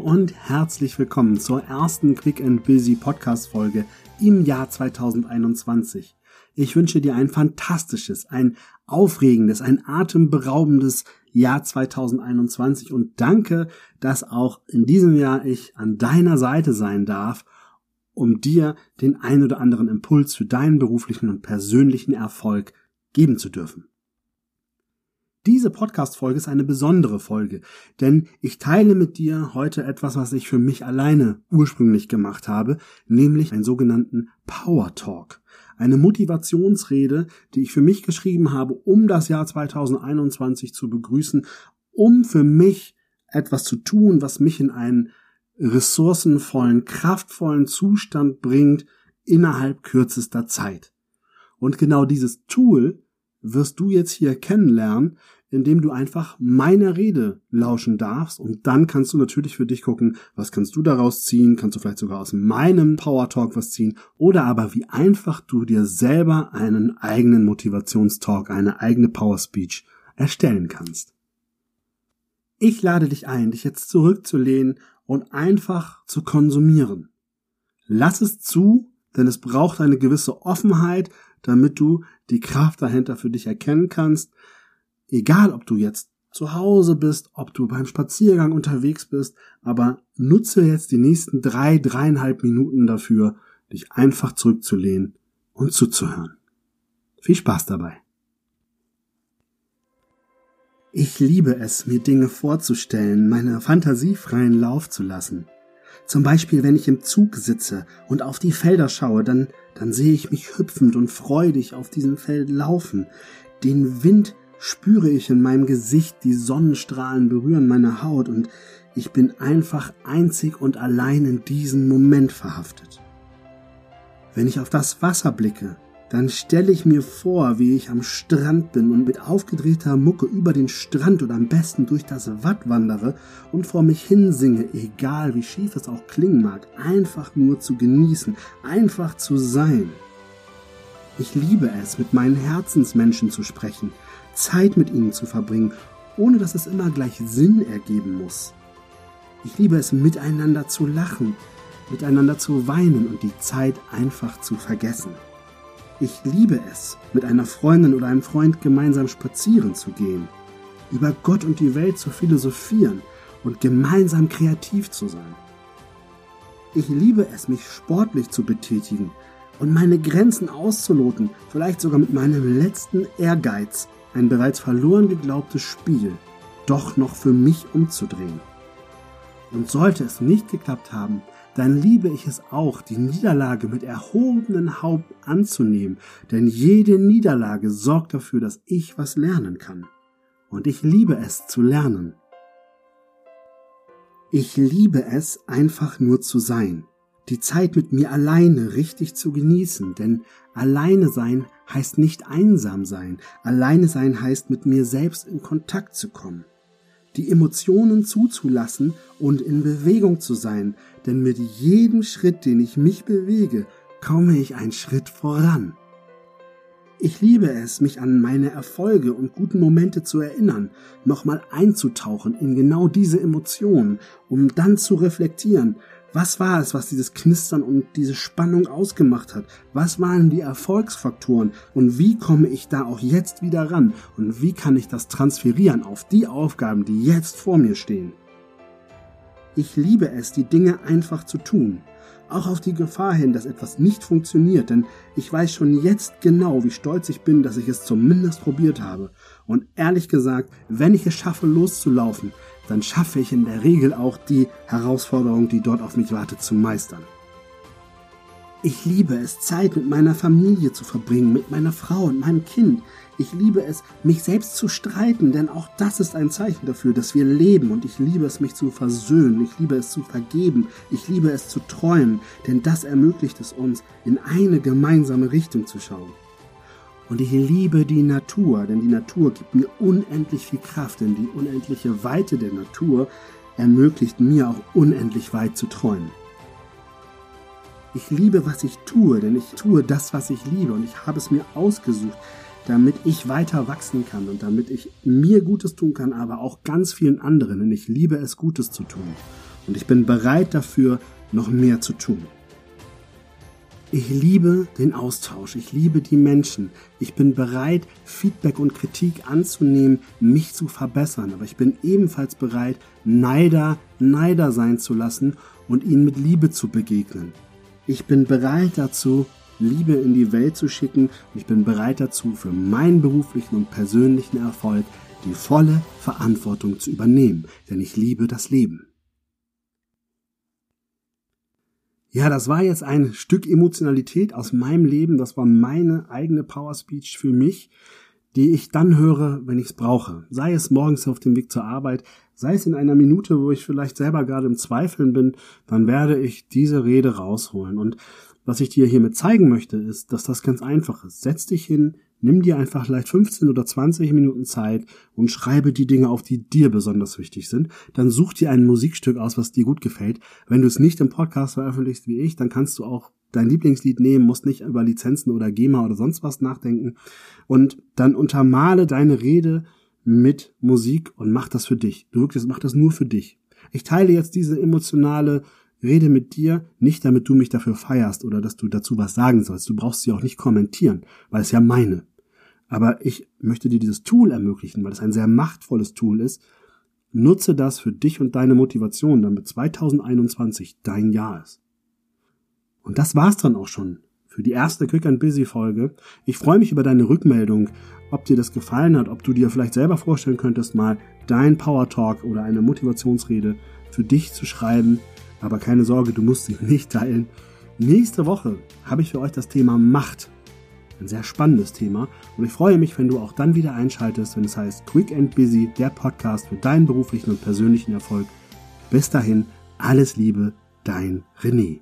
und herzlich willkommen zur ersten Quick and Busy Podcast Folge im Jahr 2021. Ich wünsche dir ein fantastisches, ein aufregendes, ein atemberaubendes Jahr 2021 und danke, dass auch in diesem Jahr ich an deiner Seite sein darf, um dir den ein oder anderen Impuls für deinen beruflichen und persönlichen Erfolg geben zu dürfen. Diese Podcast-Folge ist eine besondere Folge, denn ich teile mit dir heute etwas, was ich für mich alleine ursprünglich gemacht habe, nämlich einen sogenannten Power Talk. Eine Motivationsrede, die ich für mich geschrieben habe, um das Jahr 2021 zu begrüßen, um für mich etwas zu tun, was mich in einen ressourcenvollen, kraftvollen Zustand bringt innerhalb kürzester Zeit. Und genau dieses Tool wirst du jetzt hier kennenlernen, indem du einfach meiner Rede lauschen darfst und dann kannst du natürlich für dich gucken, was kannst du daraus ziehen, kannst du vielleicht sogar aus meinem Power Talk was ziehen oder aber wie einfach du dir selber einen eigenen Motivationstalk, eine eigene Power Speech erstellen kannst. Ich lade dich ein, dich jetzt zurückzulehnen und einfach zu konsumieren. Lass es zu, denn es braucht eine gewisse Offenheit, damit du die Kraft dahinter für dich erkennen kannst, Egal, ob du jetzt zu Hause bist, ob du beim Spaziergang unterwegs bist, aber nutze jetzt die nächsten drei, dreieinhalb Minuten dafür, dich einfach zurückzulehnen und zuzuhören. Viel Spaß dabei. Ich liebe es, mir Dinge vorzustellen, meine Fantasie freien Lauf zu lassen. Zum Beispiel, wenn ich im Zug sitze und auf die Felder schaue, dann, dann sehe ich mich hüpfend und freudig auf diesem Feld laufen, den Wind spüre ich in meinem Gesicht, die Sonnenstrahlen berühren meine Haut und ich bin einfach einzig und allein in diesen Moment verhaftet. Wenn ich auf das Wasser blicke, dann stelle ich mir vor, wie ich am Strand bin und mit aufgedrehter Mucke über den Strand oder am besten durch das Watt wandere und vor mich hinsinge, egal wie schief es auch klingen mag, einfach nur zu genießen, einfach zu sein. Ich liebe es, mit meinen Herzensmenschen zu sprechen, Zeit mit ihnen zu verbringen, ohne dass es immer gleich Sinn ergeben muss. Ich liebe es, miteinander zu lachen, miteinander zu weinen und die Zeit einfach zu vergessen. Ich liebe es, mit einer Freundin oder einem Freund gemeinsam spazieren zu gehen, über Gott und die Welt zu philosophieren und gemeinsam kreativ zu sein. Ich liebe es, mich sportlich zu betätigen und meine Grenzen auszuloten, vielleicht sogar mit meinem letzten Ehrgeiz ein bereits verloren geglaubtes Spiel doch noch für mich umzudrehen. Und sollte es nicht geklappt haben, dann liebe ich es auch, die Niederlage mit erhobenen Haupt anzunehmen, denn jede Niederlage sorgt dafür, dass ich was lernen kann. Und ich liebe es zu lernen. Ich liebe es einfach nur zu sein die Zeit mit mir alleine richtig zu genießen, denn alleine sein heißt nicht einsam sein, alleine sein heißt mit mir selbst in Kontakt zu kommen, die Emotionen zuzulassen und in Bewegung zu sein, denn mit jedem Schritt, den ich mich bewege, komme ich einen Schritt voran. Ich liebe es, mich an meine Erfolge und guten Momente zu erinnern, nochmal einzutauchen in genau diese Emotionen, um dann zu reflektieren, was war es, was dieses Knistern und diese Spannung ausgemacht hat? Was waren die Erfolgsfaktoren? Und wie komme ich da auch jetzt wieder ran? Und wie kann ich das transferieren auf die Aufgaben, die jetzt vor mir stehen? Ich liebe es, die Dinge einfach zu tun. Auch auf die Gefahr hin, dass etwas nicht funktioniert, denn ich weiß schon jetzt genau, wie stolz ich bin, dass ich es zumindest probiert habe. Und ehrlich gesagt, wenn ich es schaffe, loszulaufen, dann schaffe ich in der Regel auch die Herausforderung, die dort auf mich wartet, zu meistern. Ich liebe es, Zeit mit meiner Familie zu verbringen, mit meiner Frau und meinem Kind. Ich liebe es, mich selbst zu streiten, denn auch das ist ein Zeichen dafür, dass wir leben und ich liebe es, mich zu versöhnen, ich liebe es zu vergeben, ich liebe es zu träumen, denn das ermöglicht es uns, in eine gemeinsame Richtung zu schauen. Und ich liebe die Natur, denn die Natur gibt mir unendlich viel Kraft, denn die unendliche Weite der Natur ermöglicht mir auch unendlich weit zu träumen. Ich liebe, was ich tue, denn ich tue das, was ich liebe und ich habe es mir ausgesucht, damit ich weiter wachsen kann und damit ich mir Gutes tun kann, aber auch ganz vielen anderen, denn ich liebe es, Gutes zu tun. und ich bin bereit dafür, noch mehr zu tun. Ich liebe den Austausch, ich liebe die Menschen. Ich bin bereit, Feedback und Kritik anzunehmen, mich zu verbessern. Aber ich bin ebenfalls bereit, Neider Neider sein zu lassen und ihnen mit Liebe zu begegnen. Ich bin bereit dazu, Liebe in die Welt zu schicken und ich bin bereit dazu, für meinen beruflichen und persönlichen Erfolg die volle Verantwortung zu übernehmen, denn ich liebe das Leben. Ja, das war jetzt ein Stück Emotionalität aus meinem Leben. Das war meine eigene Power Speech für mich, die ich dann höre, wenn ich es brauche. Sei es morgens auf dem Weg zur Arbeit, sei es in einer Minute, wo ich vielleicht selber gerade im Zweifeln bin, dann werde ich diese Rede rausholen. Und was ich dir hiermit zeigen möchte, ist, dass das ganz einfach ist. Setz dich hin, Nimm dir einfach vielleicht 15 oder 20 Minuten Zeit und schreibe die Dinge auf, die dir besonders wichtig sind. Dann such dir ein Musikstück aus, was dir gut gefällt. Wenn du es nicht im Podcast veröffentlichst wie ich, dann kannst du auch dein Lieblingslied nehmen, musst nicht über Lizenzen oder GEMA oder sonst was nachdenken. Und dann untermale deine Rede mit Musik und mach das für dich. Du wirklich, mach das nur für dich. Ich teile jetzt diese emotionale rede mit dir, nicht damit du mich dafür feierst oder dass du dazu was sagen sollst. Du brauchst sie auch nicht kommentieren, weil es ja meine. Aber ich möchte dir dieses Tool ermöglichen, weil es ein sehr machtvolles Tool ist. Nutze das für dich und deine Motivation, damit 2021 dein Jahr ist. Und das war's dann auch schon für die erste Quick and Busy Folge. Ich freue mich über deine Rückmeldung, ob dir das gefallen hat, ob du dir vielleicht selber vorstellen könntest, mal dein Power Talk oder eine Motivationsrede für dich zu schreiben. Aber keine Sorge, du musst sie nicht teilen. Nächste Woche habe ich für euch das Thema Macht ein sehr spannendes Thema und ich freue mich, wenn du auch dann wieder einschaltest, wenn es heißt Quick and Busy, der Podcast für deinen beruflichen und persönlichen Erfolg. Bis dahin, alles Liebe, dein René.